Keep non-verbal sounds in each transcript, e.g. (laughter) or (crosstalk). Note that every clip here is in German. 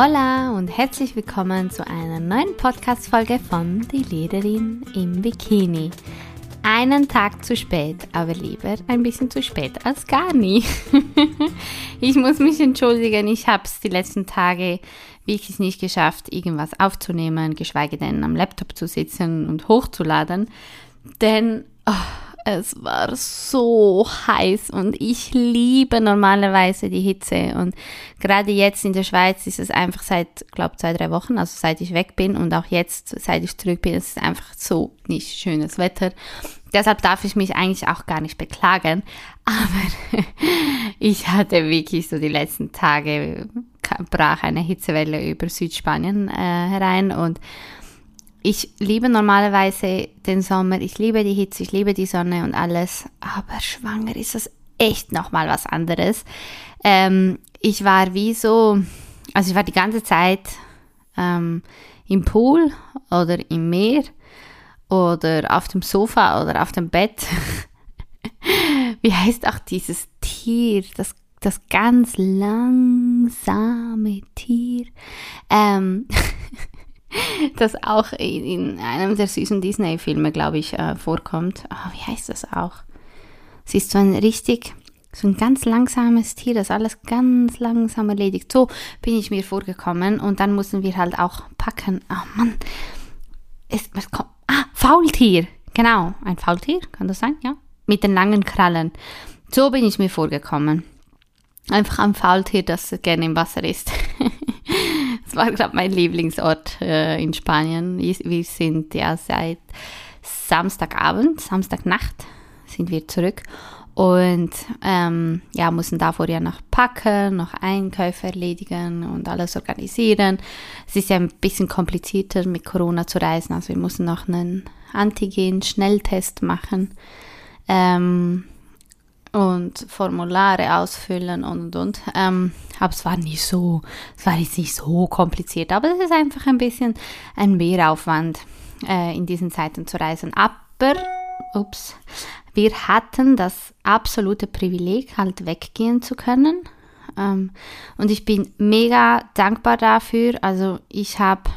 Hola und herzlich willkommen zu einer neuen Podcast-Folge von Die Lederin im Bikini. Einen Tag zu spät, aber lieber ein bisschen zu spät als gar nie. (laughs) ich muss mich entschuldigen, ich habe es die letzten Tage wirklich nicht geschafft, irgendwas aufzunehmen, geschweige denn am Laptop zu sitzen und hochzuladen. Denn oh, es war so heiß und ich liebe normalerweise die Hitze. Und gerade jetzt in der Schweiz ist es einfach seit, glaube zwei, drei Wochen, also seit ich weg bin und auch jetzt, seit ich zurück bin, ist es einfach so nicht schönes Wetter. Deshalb darf ich mich eigentlich auch gar nicht beklagen. (laughs) Aber ich hatte wirklich so die letzten Tage, brach eine Hitzewelle über Südspanien äh, herein und ich liebe normalerweise den Sommer, ich liebe die Hitze, ich liebe die Sonne und alles, aber schwanger ist das echt nochmal was anderes. Ähm, ich war wie so, also ich war die ganze Zeit ähm, im Pool oder im Meer oder auf dem Sofa oder auf dem Bett. (laughs) wie heißt auch dieses Tier, das, das ganz langsame Tier? Ähm, (laughs) (laughs) das auch in einem der süßen Disney-Filme, glaube ich, äh, vorkommt. Oh, wie heißt das auch? Es ist so ein richtig, so ein ganz langsames Tier, das alles ganz langsam erledigt. So bin ich mir vorgekommen und dann mussten wir halt auch packen. Oh Mann, ist, was kommt? Ah, Faultier. Genau, ein Faultier, kann das sein? Ja. Mit den langen Krallen. So bin ich mir vorgekommen. Einfach ein Faultier, das gerne im Wasser ist. (laughs) War gerade mein Lieblingsort äh, in Spanien. Wir sind ja seit Samstagabend, Samstagnacht sind wir zurück und ähm, ja, mussten davor ja noch packen, noch Einkäufe erledigen und alles organisieren. Es ist ja ein bisschen komplizierter mit Corona zu reisen, also wir mussten noch einen Antigen-Schnelltest machen. Ähm, und Formulare ausfüllen und und und. Ähm, aber es war nicht so, es war jetzt nicht so kompliziert, aber es ist einfach ein bisschen ein Mehraufwand äh, in diesen Zeiten zu reisen. Aber, ups, wir hatten das absolute Privileg, halt weggehen zu können. Ähm, und ich bin mega dankbar dafür. Also ich habe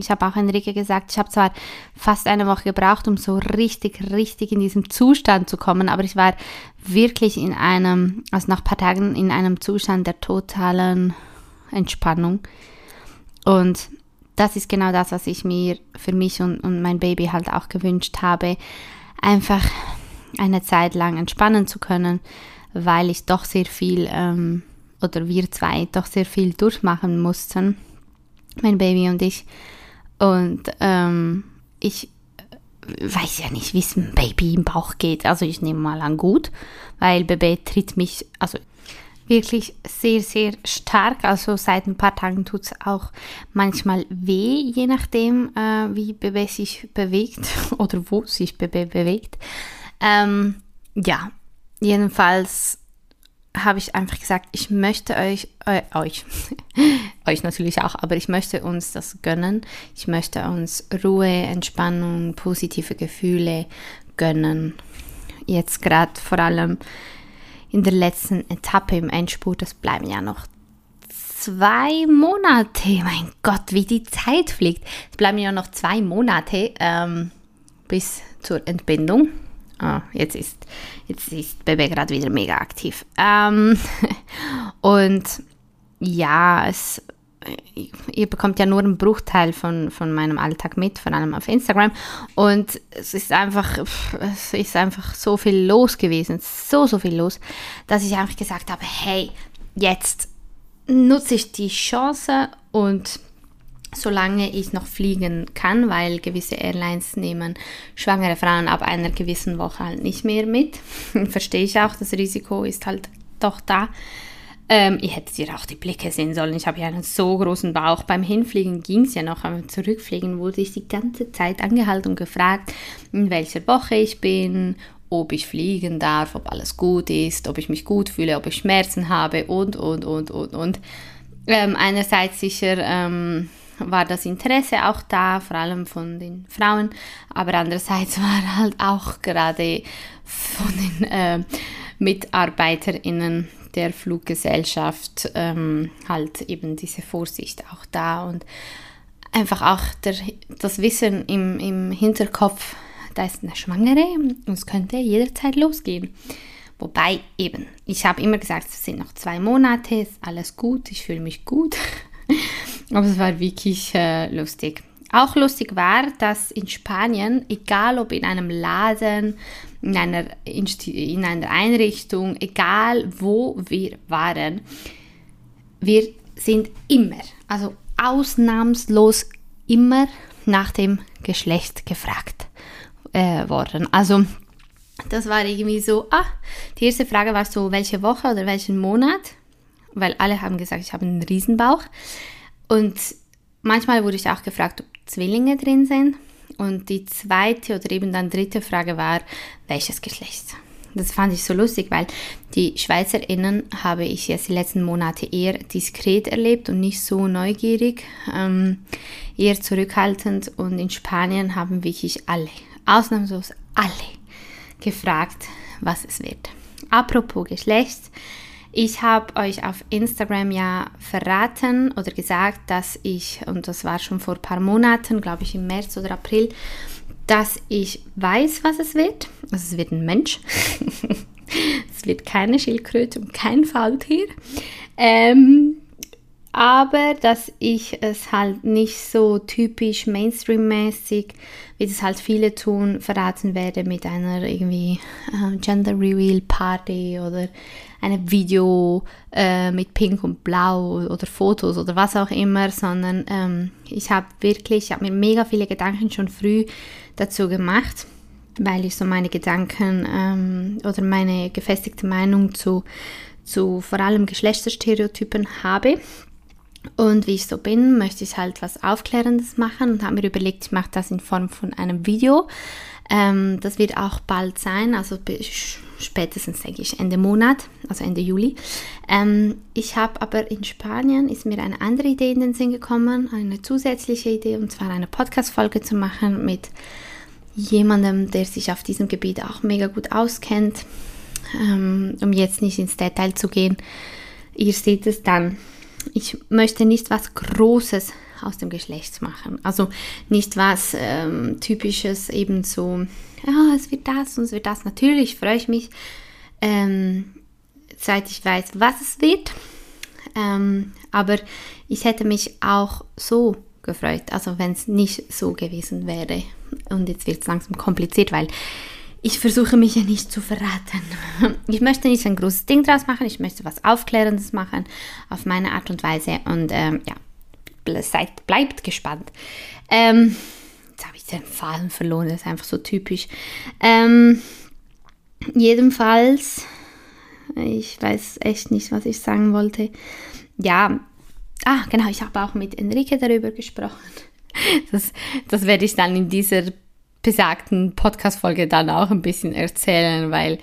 ich habe auch Enrique gesagt, ich habe zwar fast eine Woche gebraucht, um so richtig, richtig in diesem Zustand zu kommen, aber ich war wirklich in einem, also nach ein paar Tagen in einem Zustand der totalen Entspannung. Und das ist genau das, was ich mir für mich und, und mein Baby halt auch gewünscht habe, einfach eine Zeit lang entspannen zu können, weil ich doch sehr viel, ähm, oder wir zwei doch sehr viel durchmachen mussten, mein Baby und ich. Und ähm, ich weiß ja nicht, wie es einem Baby im Bauch geht. Also ich nehme mal an gut, weil Baby tritt mich also wirklich sehr, sehr stark. Also seit ein paar Tagen tut es auch manchmal weh, je nachdem, äh, wie Baby sich bewegt (laughs) oder wo sich Baby bewegt. Ähm, ja, jedenfalls habe ich einfach gesagt, ich möchte euch, äh, euch, (laughs) euch natürlich auch, aber ich möchte uns das gönnen. Ich möchte uns Ruhe, Entspannung, positive Gefühle gönnen. Jetzt gerade vor allem in der letzten Etappe im Endspurt, das bleiben ja noch zwei Monate. Mein Gott, wie die Zeit fliegt. Es bleiben ja noch zwei Monate ähm, bis zur Entbindung. Ah, jetzt ist, jetzt ist Bebe gerade wieder mega aktiv. Ähm, (laughs) und ja, es, ihr bekommt ja nur einen Bruchteil von, von meinem Alltag mit, vor allem auf Instagram. Und es ist einfach, es ist einfach so viel los gewesen, so, so viel los, dass ich einfach gesagt habe, hey, jetzt nutze ich die Chance und solange ich noch fliegen kann, weil gewisse Airlines nehmen schwangere Frauen ab einer gewissen Woche halt nicht mehr mit. (laughs) Verstehe ich auch, das Risiko ist halt doch da. Ähm, ihr hättet ihr auch die Blicke sehen sollen. Ich habe ja einen so großen Bauch. Beim Hinfliegen ging es ja noch, aber zurückfliegen wurde ich die ganze Zeit angehalten und gefragt, in welcher Woche ich bin, ob ich fliegen darf, ob alles gut ist, ob ich mich gut fühle, ob ich Schmerzen habe und, und, und, und, und. Ähm, einerseits sicher ähm, war das Interesse auch da, vor allem von den Frauen, aber andererseits (laughs) war halt auch gerade von den äh, MitarbeiterInnen der Fluggesellschaft ähm, halt eben diese Vorsicht auch da und einfach auch der, das Wissen im, im Hinterkopf, da ist eine Schwangere und es könnte jederzeit losgehen. Wobei eben, ich habe immer gesagt, es sind noch zwei Monate, ist alles gut, ich fühle mich gut. (laughs) Aber es war wirklich äh, lustig. Auch lustig war, dass in Spanien, egal ob in einem Laden, in einer, in einer Einrichtung, egal wo wir waren, wir sind immer, also ausnahmslos immer nach dem Geschlecht gefragt äh, worden. Also das war irgendwie so, ah, die erste Frage war so, welche Woche oder welchen Monat, weil alle haben gesagt, ich habe einen Riesenbauch. Und manchmal wurde ich auch gefragt, ob Zwillinge drin sind. Und die zweite oder eben dann dritte Frage war, welches Geschlecht. Das fand ich so lustig, weil die SchweizerInnen habe ich jetzt die letzten Monate eher diskret erlebt und nicht so neugierig, ähm, eher zurückhaltend. Und in Spanien haben wirklich alle, ausnahmslos alle, gefragt, was es wird. Apropos Geschlecht, ich habe euch auf Instagram ja verraten oder gesagt, dass ich, und das war schon vor ein paar Monaten, glaube ich im März oder April, dass ich weiß, was es wird. Also es wird ein Mensch. (laughs) es wird keine Schildkröte und kein Faultier. Ähm, aber dass ich es halt nicht so typisch Mainstream-mäßig, wie das halt viele tun, verraten werde mit einer irgendwie äh, Gender Reveal Party oder einem Video äh, mit Pink und Blau oder Fotos oder was auch immer, sondern ähm, ich habe wirklich, ich habe mir mega viele Gedanken schon früh dazu gemacht, weil ich so meine Gedanken ähm, oder meine gefestigte Meinung zu, zu vor allem Geschlechterstereotypen habe. Und wie ich so bin, möchte ich halt was Aufklärendes machen und habe mir überlegt, ich mache das in Form von einem Video. Ähm, das wird auch bald sein, also spätestens denke ich Ende Monat, also Ende Juli. Ähm, ich habe aber in Spanien, ist mir eine andere Idee in den Sinn gekommen, eine zusätzliche Idee, und zwar eine Podcast-Folge zu machen mit jemandem, der sich auf diesem Gebiet auch mega gut auskennt. Ähm, um jetzt nicht ins Detail zu gehen, ihr seht es dann ich möchte nicht was Großes aus dem Geschlecht machen. Also nicht was ähm, Typisches, eben so, ja, es wird das und es wird das. Natürlich freue ich mich, ähm, seit ich weiß, was es wird. Ähm, aber ich hätte mich auch so gefreut, also wenn es nicht so gewesen wäre. Und jetzt wird es langsam kompliziert, weil ich versuche mich ja nicht zu verraten. (laughs) Ich möchte nicht ein großes Ding draus machen, ich möchte was Aufklärendes machen auf meine Art und Weise. Und ähm, ja, seid, bleibt gespannt. Ähm, jetzt habe ich den Faden verloren, das ist einfach so typisch. Ähm, jedenfalls, ich weiß echt nicht, was ich sagen wollte. Ja, ah, genau, ich habe auch mit Enrique darüber gesprochen. (laughs) Das, das werde ich dann in dieser besagten Podcast-Folge dann auch ein bisschen erzählen, weil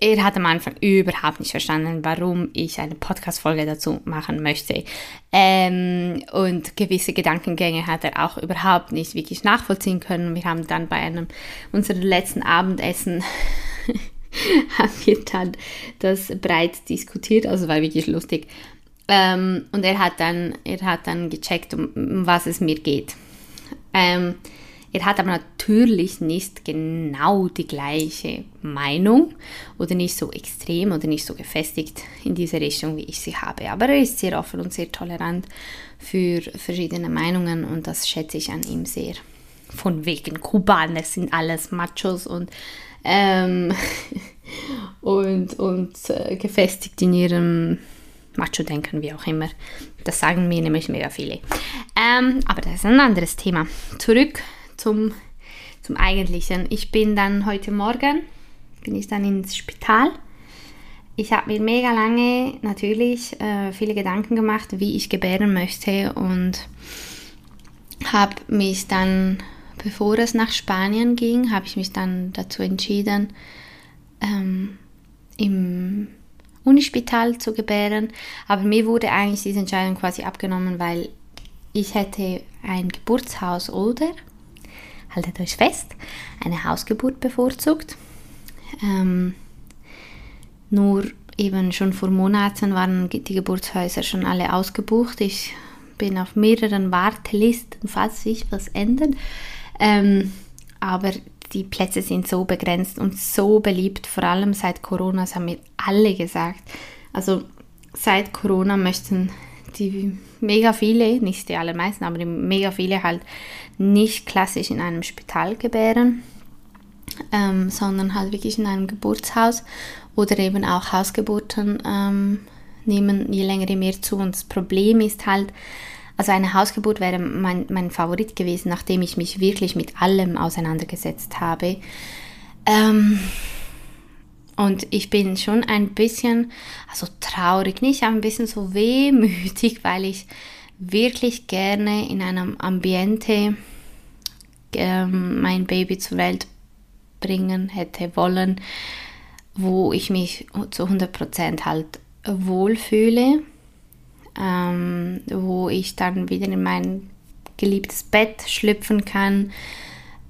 er hat am Anfang überhaupt nicht verstanden, warum ich eine Podcast-Folge dazu machen möchte. Ähm, und gewisse Gedankengänge hat er auch überhaupt nicht wirklich nachvollziehen können. Wir haben dann bei einem unserer letzten Abendessen (laughs) haben wir dann das breit diskutiert, also war wirklich lustig. Ähm, und er hat dann, er hat dann gecheckt, um, um was es mir geht. Ähm, er hat aber natürlich nicht genau die gleiche Meinung oder nicht so extrem oder nicht so gefestigt in diese Richtung, wie ich sie habe. Aber er ist sehr offen und sehr tolerant für verschiedene Meinungen und das schätze ich an ihm sehr. Von wegen Kubaner sind alles Machos und, ähm, (laughs) und, und äh, gefestigt in ihrem Macho-Denken, wie auch immer. Das sagen mir nämlich mega viele. Ähm, aber das ist ein anderes Thema. Zurück zum, zum Eigentlichen. Ich bin dann heute Morgen, bin ich dann ins Spital. Ich habe mir mega lange natürlich äh, viele Gedanken gemacht, wie ich gebären möchte und habe mich dann, bevor es nach Spanien ging, habe ich mich dann dazu entschieden, ähm, im Unispital zu gebären. Aber mir wurde eigentlich diese Entscheidung quasi abgenommen, weil ich hätte ein Geburtshaus oder haltet euch fest, eine Hausgeburt bevorzugt. Ähm, nur eben schon vor Monaten waren die Geburtshäuser schon alle ausgebucht. Ich bin auf mehreren Wartelisten, falls sich was ändert. Ähm, aber die Plätze sind so begrenzt und so beliebt, vor allem seit Corona, das haben mir alle gesagt. Also seit Corona möchten die mega viele, nicht die allermeisten, aber die mega viele halt nicht klassisch in einem Spital gebären, ähm, sondern halt wirklich in einem Geburtshaus oder eben auch Hausgeburten ähm, nehmen je länger je mehr zu. Und das Problem ist halt, also eine Hausgeburt wäre mein, mein Favorit gewesen, nachdem ich mich wirklich mit allem auseinandergesetzt habe. Ähm, und ich bin schon ein bisschen, also traurig nicht, ein bisschen so wehmütig, weil ich wirklich gerne in einem Ambiente ähm, mein Baby zur Welt bringen hätte wollen, wo ich mich zu 100% halt wohlfühle ähm, wo ich dann wieder in mein geliebtes Bett schlüpfen kann.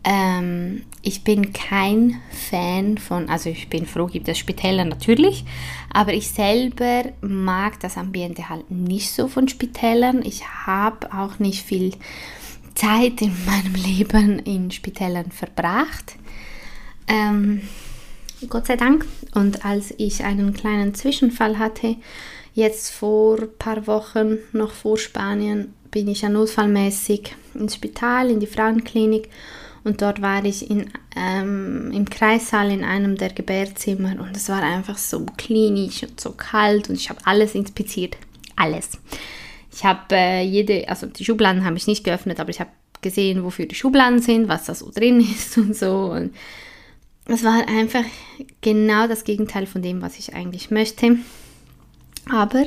Ähm, ich bin kein Fan von, also ich bin froh, gibt es Spitäler natürlich, aber ich selber mag das Ambiente halt nicht so von Spitälern. Ich habe auch nicht viel Zeit in meinem Leben in Spitälern verbracht. Ähm, Gott sei Dank. Und als ich einen kleinen Zwischenfall hatte, Jetzt vor ein paar Wochen, noch vor Spanien, bin ich ja notfallmäßig ins Spital, in die Frauenklinik und dort war ich in, ähm, im Kreissaal in einem der Gebärzimmer und es war einfach so klinisch und so kalt und ich habe alles inspiziert. Alles. Ich habe äh, jede, also die Schubladen habe ich nicht geöffnet, aber ich habe gesehen, wofür die Schubladen sind, was da so drin (laughs) ist und so. Und es war einfach genau das Gegenteil von dem, was ich eigentlich möchte. Aber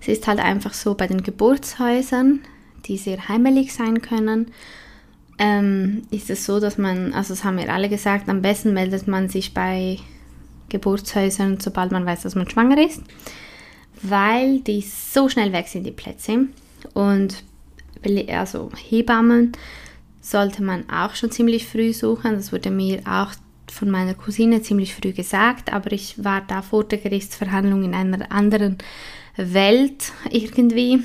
es ist halt einfach so bei den Geburtshäusern, die sehr heimelig sein können, ähm, ist es so, dass man, also das haben wir alle gesagt, am besten meldet man sich bei Geburtshäusern, sobald man weiß, dass man schwanger ist, weil die so schnell weg sind, die Plätze. Und also Hebammen sollte man auch schon ziemlich früh suchen. Das wurde mir auch von meiner Cousine ziemlich früh gesagt, aber ich war da vor der Gerichtsverhandlung in einer anderen Welt irgendwie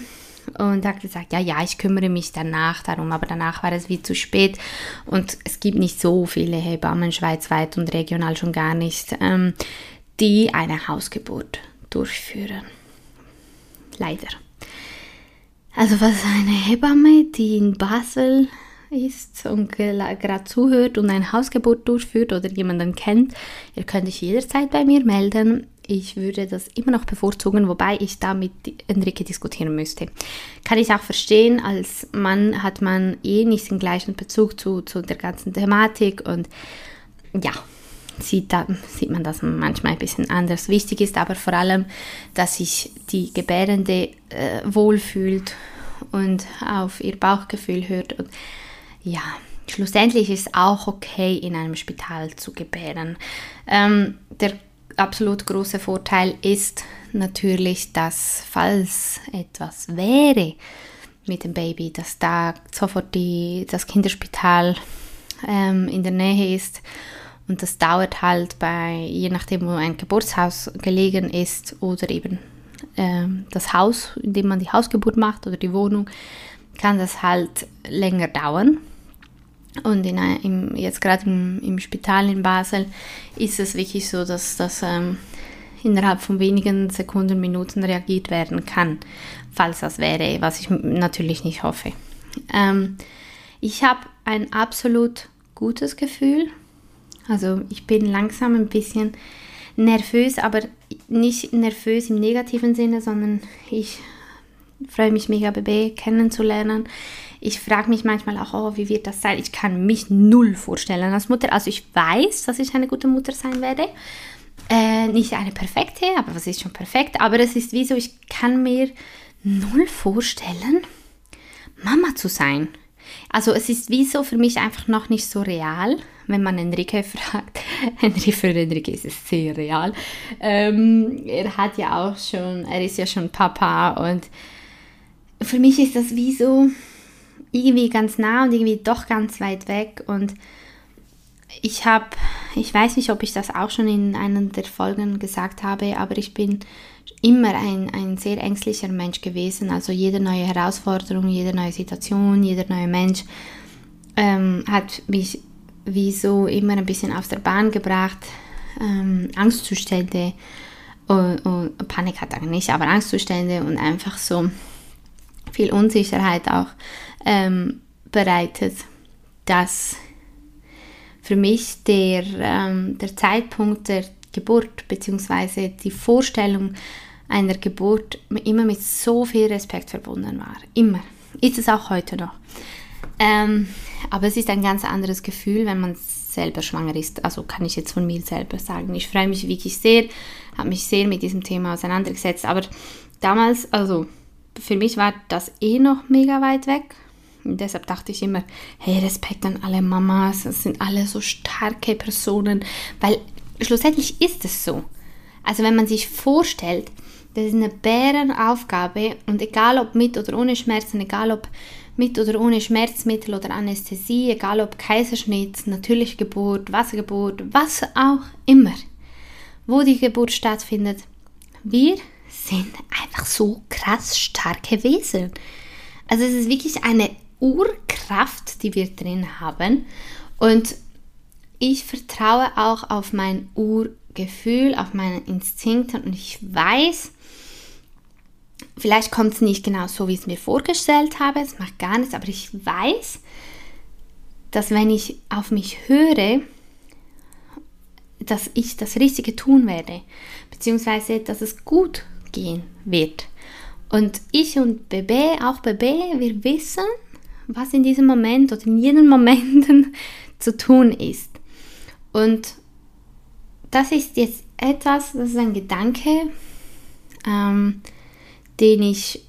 und habe gesagt, ja, ja, ich kümmere mich danach darum, aber danach war es wie zu spät und es gibt nicht so viele Hebammen schweizweit und regional schon gar nicht, ähm, die eine Hausgeburt durchführen. Leider. Also was eine Hebamme, die in Basel ist und gerade zuhört und ein Hausgebot durchführt oder jemanden kennt, ihr könnt euch jederzeit bei mir melden. Ich würde das immer noch bevorzugen, wobei ich da mit Enrique diskutieren müsste. Kann ich auch verstehen, als Mann hat man eh nicht den gleichen Bezug zu, zu der ganzen Thematik und ja, sieht, da, sieht man das manchmal ein bisschen anders. Wichtig ist aber vor allem, dass sich die Gebärende äh, wohlfühlt und auf ihr Bauchgefühl hört. Und ja, schlussendlich ist auch okay, in einem Spital zu gebären. Ähm, der absolut große Vorteil ist natürlich, dass falls etwas wäre mit dem Baby, dass da sofort die, das Kinderspital ähm, in der Nähe ist und das dauert halt bei, je nachdem, wo ein Geburtshaus gelegen ist oder eben ähm, das Haus, in dem man die Hausgeburt macht oder die Wohnung, kann das halt länger dauern. Und in, im, jetzt gerade im, im, Spital in Basel ist es wirklich so, dass das ähm, innerhalb von wenigen Sekunden, Minuten reagiert werden kann, falls das wäre, was ich natürlich nicht hoffe. Ähm, ich habe ein absolut gutes Gefühl. Also ich bin langsam ein bisschen nervös, aber nicht nervös im negativen Sinne, sondern ich freue mich mega, Baby kennenzulernen. Ich frage mich manchmal auch, oh, wie wird das sein? Ich kann mich null vorstellen als Mutter. Also ich weiß, dass ich eine gute Mutter sein werde. Äh, nicht eine perfekte, aber was ist schon perfekt? Aber es ist wie so, ich kann mir null vorstellen, Mama zu sein. Also es ist wie so für mich einfach noch nicht so real, wenn man Enrique (laughs) fragt. Henry für Enrique ist es sehr real. Ähm, er hat ja auch schon, er ist ja schon Papa und für mich ist das wie so, irgendwie ganz nah und irgendwie doch ganz weit weg. Und ich habe, ich weiß nicht, ob ich das auch schon in einer der Folgen gesagt habe, aber ich bin immer ein, ein sehr ängstlicher Mensch gewesen. Also jede neue Herausforderung, jede neue Situation, jeder neue Mensch ähm, hat mich wie so immer ein bisschen auf der Bahn gebracht. Ähm, Angstzustände und, und Panikattacken nicht, aber Angstzustände und einfach so viel Unsicherheit auch ähm, bereitet, dass für mich der, ähm, der Zeitpunkt der Geburt bzw. die Vorstellung einer Geburt immer mit so viel Respekt verbunden war. Immer. Ist es auch heute noch. Ähm, aber es ist ein ganz anderes Gefühl, wenn man selber schwanger ist. Also kann ich jetzt von mir selber sagen. Ich freue mich wirklich sehr, habe mich sehr mit diesem Thema auseinandergesetzt. Aber damals, also für mich war das eh noch mega weit weg. Und deshalb dachte ich immer, hey, Respekt an alle Mamas, das sind alle so starke Personen, weil schlussendlich ist es so. Also wenn man sich vorstellt, das ist eine Bärenaufgabe und egal ob mit oder ohne Schmerzen, egal ob mit oder ohne Schmerzmittel oder Anästhesie, egal ob Kaiserschnitt, natürliche Geburt, Wassergeburt, was auch immer, wo die Geburt stattfindet, wir sind einfach so krass starke Wesen. Also es ist wirklich eine Urkraft, die wir drin haben und ich vertraue auch auf mein Urgefühl, auf meine Instinkte und ich weiß, Vielleicht kommt es nicht genau so, wie ich es mir vorgestellt habe, es macht gar nichts, aber ich weiß, dass wenn ich auf mich höre, dass ich das Richtige tun werde, beziehungsweise dass es gut gehen wird. Und ich und Bebe, auch Bebe, wir wissen, was in diesem Moment oder in jedem Moment (laughs) zu tun ist. Und das ist jetzt etwas, das ist ein Gedanke, ähm, den ich,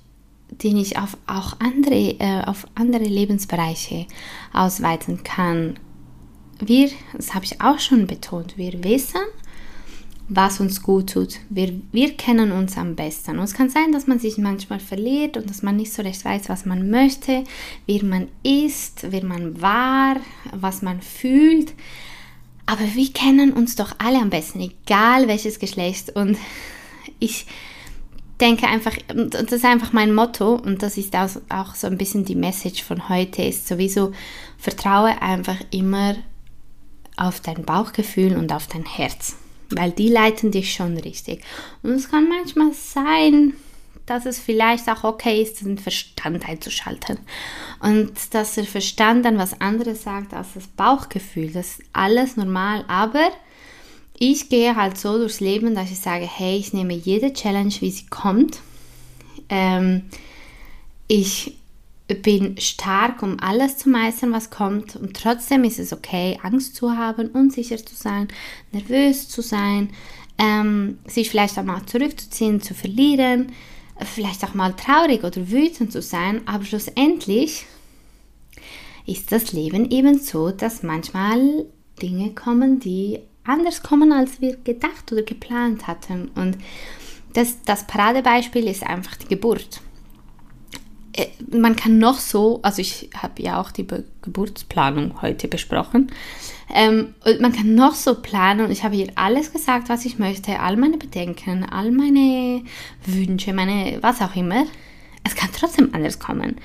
den ich auf auch andere, äh, auf andere Lebensbereiche ausweiten kann. Wir, das habe ich auch schon betont, wir wissen, was uns gut tut. Wir, wir kennen uns am besten. Und es kann sein, dass man sich manchmal verliert und dass man nicht so recht weiß, was man möchte, wie man ist, wer man war, was man fühlt. Aber wir kennen uns doch alle am besten, egal welches Geschlecht. Und ich denke einfach, das ist einfach mein Motto und das ist auch so ein bisschen die Message von heute, ist sowieso, vertraue einfach immer auf dein Bauchgefühl und auf dein Herz, weil die leiten dich schon richtig. Und es kann manchmal sein, dass es vielleicht auch okay ist, den Verstand einzuschalten. Und dass der Verstand dann was anderes sagt als das Bauchgefühl. Das ist alles normal, aber ich gehe halt so durchs Leben, dass ich sage, hey, ich nehme jede Challenge, wie sie kommt. Ähm, ich bin stark, um alles zu meistern, was kommt. Und trotzdem ist es okay, Angst zu haben, unsicher zu sein, nervös zu sein, ähm, sich vielleicht auch mal zurückzuziehen, zu verlieren, vielleicht auch mal traurig oder wütend zu sein. Aber schlussendlich ist das Leben eben so, dass manchmal Dinge kommen, die anders kommen, als wir gedacht oder geplant hatten. Und das, das Paradebeispiel ist einfach die Geburt. Äh, man kann noch so, also ich habe ja auch die Be Geburtsplanung heute besprochen, ähm, und man kann noch so planen und ich habe hier alles gesagt, was ich möchte, all meine Bedenken, all meine Wünsche, meine was auch immer. Es kann trotzdem anders kommen.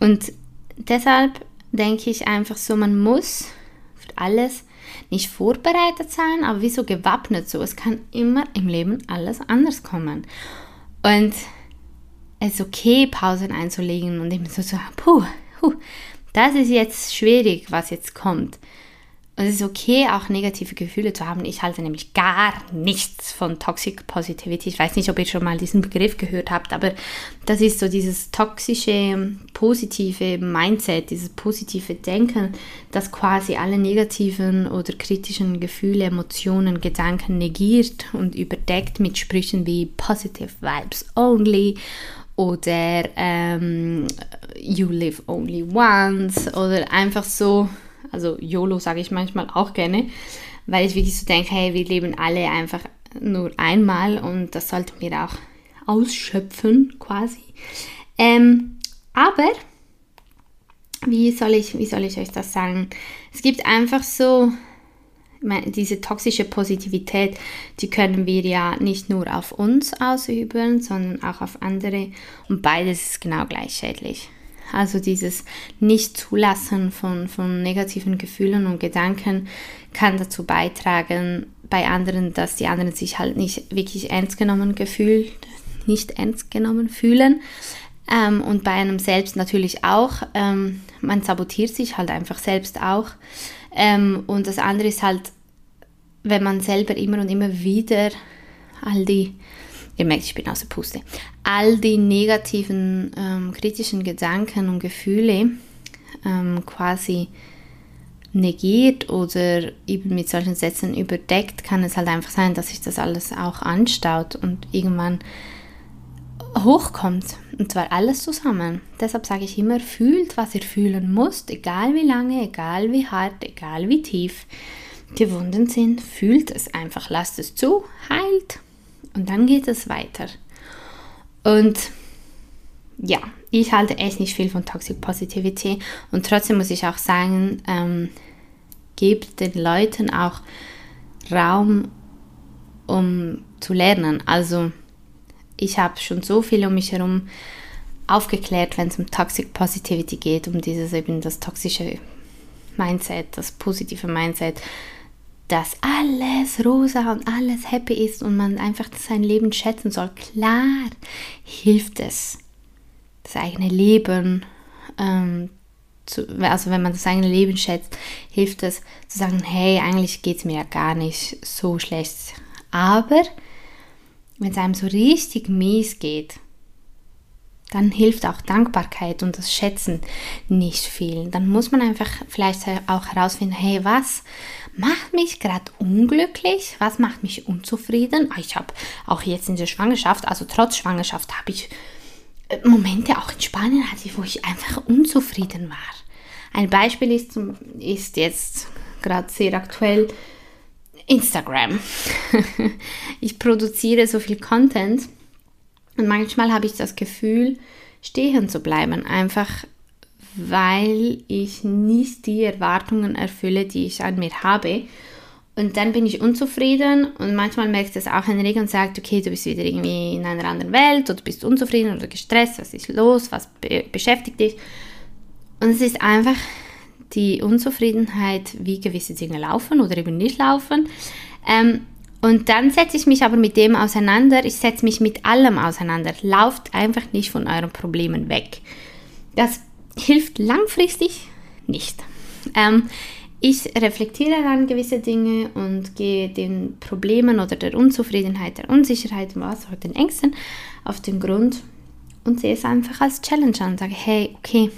Und deshalb denke ich einfach so, man muss für alles nicht vorbereitet sein, aber wie so gewappnet so. Es kann immer im Leben alles anders kommen. Und es okay, Pausen einzulegen und eben so zu puh, puh, das ist jetzt schwierig, was jetzt kommt. Und es ist okay, auch negative Gefühle zu haben. Ich halte nämlich gar nichts von Toxic Positivity. Ich weiß nicht, ob ihr schon mal diesen Begriff gehört habt, aber das ist so dieses toxische, positive Mindset, dieses positive Denken, das quasi alle negativen oder kritischen Gefühle, Emotionen, Gedanken negiert und überdeckt mit Sprüchen wie Positive Vibes Only oder ähm, You live only once oder einfach so also YOLO sage ich manchmal auch gerne, weil ich wirklich so denke, hey, wir leben alle einfach nur einmal und das sollten wir auch ausschöpfen quasi. Ähm, aber wie soll ich, wie soll ich euch das sagen? Es gibt einfach so diese toxische Positivität, die können wir ja nicht nur auf uns ausüben, sondern auch auf andere. Und beides ist genau gleich schädlich. Also dieses Nicht-Zulassen von, von negativen Gefühlen und Gedanken kann dazu beitragen, bei anderen, dass die anderen sich halt nicht wirklich ernst genommen gefühlt, nicht ernst genommen fühlen. Ähm, und bei einem selbst natürlich auch. Ähm, man sabotiert sich halt einfach selbst auch. Ähm, und das andere ist halt, wenn man selber immer und immer wieder all die, ihr merkt, ich bin aus der Puste, all die negativen, ähm, kritischen Gedanken und Gefühle ähm, quasi negiert oder eben mit solchen Sätzen überdeckt, kann es halt einfach sein, dass sich das alles auch anstaut und irgendwann hochkommt. Und zwar alles zusammen. Deshalb sage ich immer, fühlt, was ihr fühlen müsst, egal wie lange, egal wie hart, egal wie tief die Wunden sind. Fühlt es einfach, lasst es zu, heilt und dann geht es weiter. Und ja, ich halte echt nicht viel von Toxic Positivity und trotzdem muss ich auch sagen, ähm, gebt den Leuten auch Raum, um zu lernen. Also ich habe schon so viel um mich herum aufgeklärt, wenn es um Toxic Positivity geht, um dieses eben das toxische Mindset, das positive Mindset, dass alles rosa und alles happy ist und man einfach sein Leben schätzen soll. Klar hilft es, das eigene Leben, ähm, zu, also wenn man das eigene Leben schätzt, hilft es zu sagen, hey, eigentlich geht es mir ja gar nicht so schlecht. Aber wenn es einem so richtig mies geht, dann hilft auch Dankbarkeit und das Schätzen nicht viel. Dann muss man einfach vielleicht auch herausfinden, hey, was macht mich gerade unglücklich? Was macht mich unzufrieden? Ah, ich habe auch jetzt in der Schwangerschaft, also trotz Schwangerschaft, habe ich äh, Momente auch in Spanien hatte, wo ich einfach unzufrieden war. Ein Beispiel ist, ist jetzt gerade sehr aktuell Instagram. (laughs) ich produziere so viel Content und manchmal habe ich das Gefühl, stehen zu bleiben, einfach weil ich nicht die Erwartungen erfülle, die ich an mir habe. Und dann bin ich unzufrieden und manchmal merkt es auch Enrique und sagt, okay, du bist wieder irgendwie in einer anderen Welt oder du bist unzufrieden oder gestresst, was ist los, was be beschäftigt dich. Und es ist einfach die Unzufriedenheit, wie gewisse Dinge laufen oder eben nicht laufen. Ähm, und dann setze ich mich aber mit dem auseinander. Ich setze mich mit allem auseinander. Lauft einfach nicht von euren Problemen weg. Das hilft langfristig nicht. Ähm, ich reflektiere dann gewisse Dinge und gehe den Problemen oder der Unzufriedenheit, der Unsicherheit, was auch den Ängsten auf den Grund und sehe es einfach als Challenge an. Sage, hey, okay,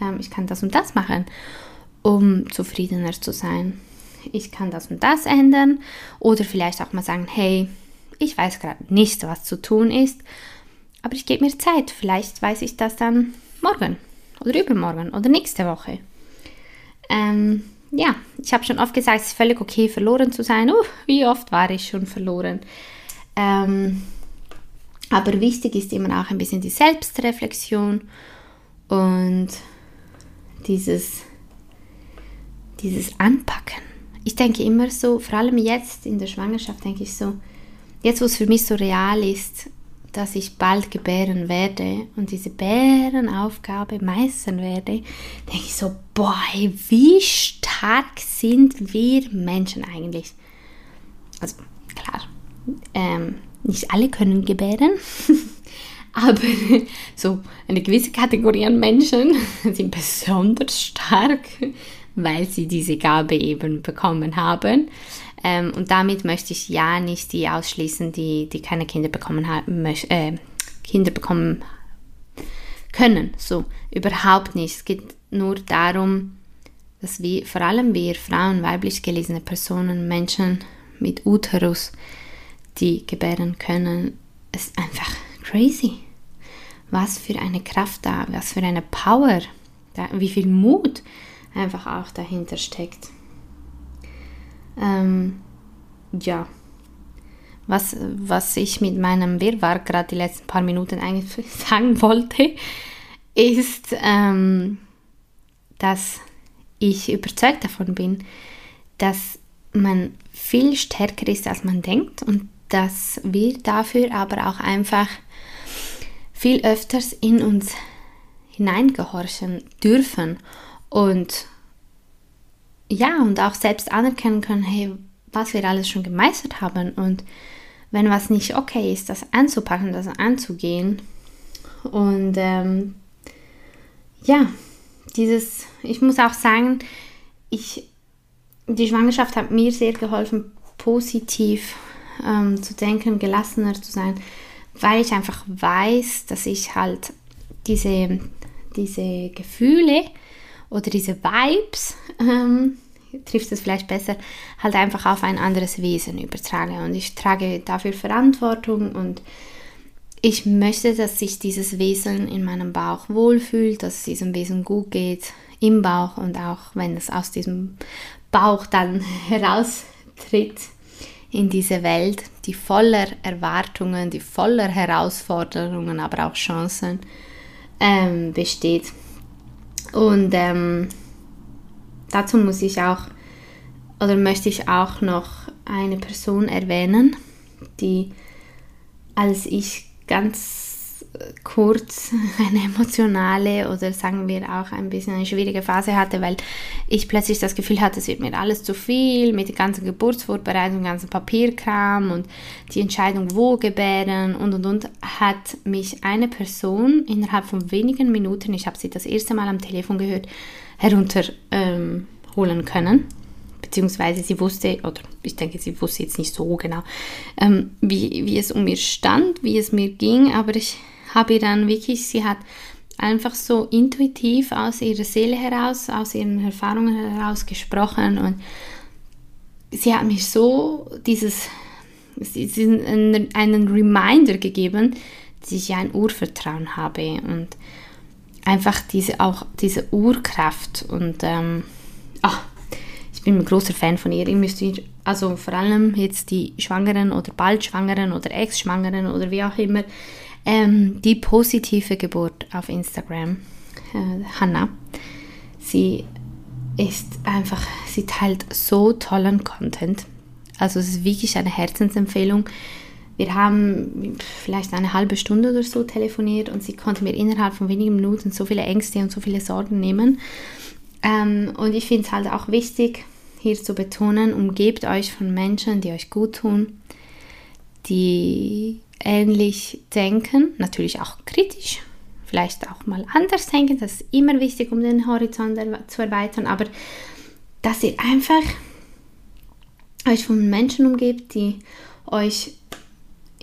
ähm, ich kann das und das machen um zufriedener zu sein. Ich kann das und das ändern oder vielleicht auch mal sagen, hey, ich weiß gerade nicht, was zu tun ist, aber ich gebe mir Zeit. Vielleicht weiß ich das dann morgen oder übermorgen oder nächste Woche. Ähm, ja, ich habe schon oft gesagt, es ist völlig okay, verloren zu sein. Uh, wie oft war ich schon verloren? Ähm, aber wichtig ist immer auch ein bisschen die Selbstreflexion und dieses dieses Anpacken. Ich denke immer so, vor allem jetzt in der Schwangerschaft, denke ich so, jetzt wo es für mich so real ist, dass ich bald gebären werde und diese Bärenaufgabe meistern werde, denke ich so, boah, wie stark sind wir Menschen eigentlich? Also klar, ähm, nicht alle können gebären, (laughs) aber so eine gewisse Kategorie an Menschen (laughs) sind besonders stark weil sie diese Gabe eben bekommen haben. Ähm, und damit möchte ich ja nicht die ausschließen, die, die keine Kinder bekommen haben, äh, Kinder bekommen können. So, überhaupt nicht. Es geht nur darum, dass wir, vor allem wir Frauen, weiblich gelesene Personen, Menschen mit Uterus, die gebären können, ist einfach crazy. Was für eine Kraft da, was für eine Power, da, wie viel Mut einfach auch dahinter steckt. Ähm, ja, was, was ich mit meinem Wirrwarr gerade die letzten paar Minuten eigentlich (laughs) sagen wollte, ist, ähm, dass ich überzeugt davon bin, dass man viel stärker ist, als man denkt und dass wir dafür aber auch einfach viel öfters in uns hineingehorchen dürfen und ja, und auch selbst anerkennen können, hey, was wir alles schon gemeistert haben und wenn was nicht okay ist, das anzupacken, das anzugehen. Und ähm, ja, dieses, ich muss auch sagen, ich, die Schwangerschaft hat mir sehr geholfen, positiv ähm, zu denken, gelassener zu sein, weil ich einfach weiß, dass ich halt diese, diese Gefühle oder diese Vibes ähm, trifft es vielleicht besser, halt einfach auf ein anderes Wesen übertrage. Und ich trage dafür Verantwortung und ich möchte, dass sich dieses Wesen in meinem Bauch wohlfühlt, dass es diesem Wesen gut geht im Bauch und auch wenn es aus diesem Bauch dann (laughs) heraustritt in diese Welt, die voller Erwartungen, die voller Herausforderungen, aber auch Chancen ähm, besteht. Und ähm, dazu muss ich auch oder möchte ich auch noch eine Person erwähnen, die als ich ganz kurz eine emotionale oder sagen wir auch ein bisschen eine schwierige Phase hatte, weil ich plötzlich das Gefühl hatte, es wird mir alles zu viel mit der ganzen Geburtsvorbereitung, ganzen Papierkram und die Entscheidung, wo gebären und und und, hat mich eine Person innerhalb von wenigen Minuten, ich habe sie das erste Mal am Telefon gehört, herunterholen ähm, können. Beziehungsweise sie wusste, oder ich denke, sie wusste jetzt nicht so genau, ähm, wie, wie es um mir stand, wie es mir ging, aber ich habe ihr dann wirklich, sie hat einfach so intuitiv aus ihrer Seele heraus, aus ihren Erfahrungen heraus gesprochen und sie hat mir so dieses, einen Reminder gegeben, dass ich ein Urvertrauen habe und einfach diese, auch diese Urkraft und ähm, ach, ich bin ein großer Fan von ihr. Ihr müsst ihr, also vor allem jetzt die Schwangeren oder bald Schwangeren oder Ex-Schwangeren oder wie auch immer, ähm, die positive Geburt auf Instagram, äh, Hannah. Sie ist einfach, sie teilt so tollen Content. Also es ist wirklich eine Herzensempfehlung. Wir haben vielleicht eine halbe Stunde oder so telefoniert und sie konnte mir innerhalb von wenigen Minuten so viele Ängste und so viele Sorgen nehmen. Ähm, und ich finde es halt auch wichtig, hier zu betonen, umgebt euch von Menschen, die euch gut tun, die ähnlich denken, natürlich auch kritisch, vielleicht auch mal anders denken, das ist immer wichtig, um den Horizont zu erweitern, aber dass ihr einfach euch von Menschen umgebt, die euch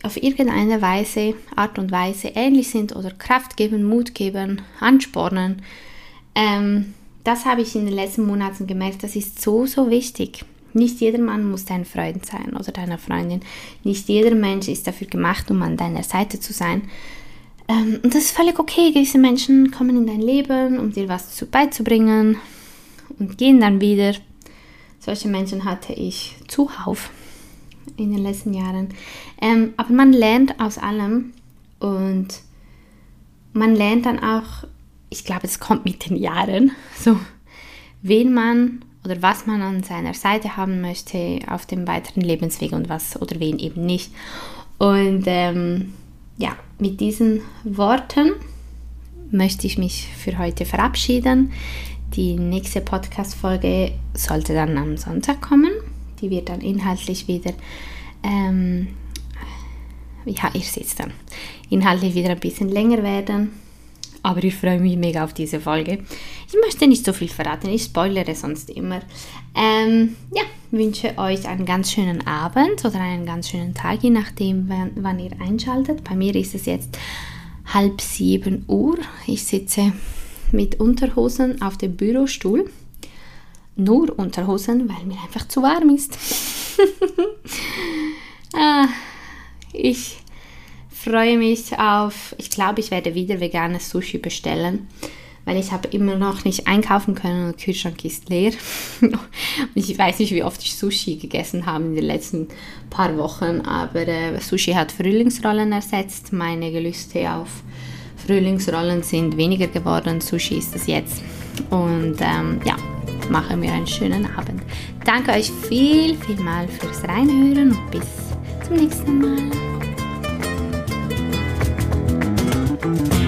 auf irgendeine Weise, Art und Weise ähnlich sind oder Kraft geben, Mut geben, anspornen. Ähm, das habe ich in den letzten Monaten gemerkt, das ist so, so wichtig. Nicht jeder Mann muss dein Freund sein oder deine Freundin. Nicht jeder Mensch ist dafür gemacht, um an deiner Seite zu sein. Ähm, und das ist völlig okay. Gewisse Menschen kommen in dein Leben, um dir was beizubringen und gehen dann wieder. Solche Menschen hatte ich zuhauf in den letzten Jahren. Ähm, aber man lernt aus allem und man lernt dann auch ich glaube, es kommt mit den Jahren, so wen man oder was man an seiner Seite haben möchte auf dem weiteren Lebensweg und was oder wen eben nicht. Und ähm, ja, mit diesen Worten möchte ich mich für heute verabschieden. Die nächste Podcast-Folge sollte dann am Sonntag kommen. Die wird dann inhaltlich wieder, ähm, ja, ihr seht dann, inhaltlich wieder ein bisschen länger werden aber ich freue mich mega auf diese Folge. Ich möchte nicht so viel verraten, ich spoilere sonst immer. Ähm, ja, wünsche euch einen ganz schönen Abend oder einen ganz schönen Tag, je nachdem, wann, wann ihr einschaltet. Bei mir ist es jetzt halb sieben Uhr. Ich sitze mit Unterhosen auf dem Bürostuhl. Nur Unterhosen, weil mir einfach zu warm ist. (laughs) ah, ich freue mich auf, ich glaube, ich werde wieder veganes Sushi bestellen, weil ich habe immer noch nicht einkaufen können und der Kühlschrank ist leer. und (laughs) ich weiß nicht, wie oft ich Sushi gegessen habe in den letzten paar Wochen, aber äh, Sushi hat Frühlingsrollen ersetzt. Meine Gelüste auf Frühlingsrollen sind weniger geworden. Sushi ist es jetzt. Und ähm, ja, mache mir einen schönen Abend. Danke euch viel, viel mal fürs Reinhören und bis Thank you.